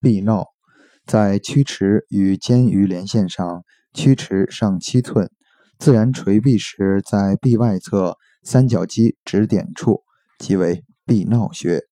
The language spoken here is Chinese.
臂闹，在曲池与肩盂连线上，曲池上七寸，自然垂臂时，在臂外侧三角肌指点处，即为臂闹穴。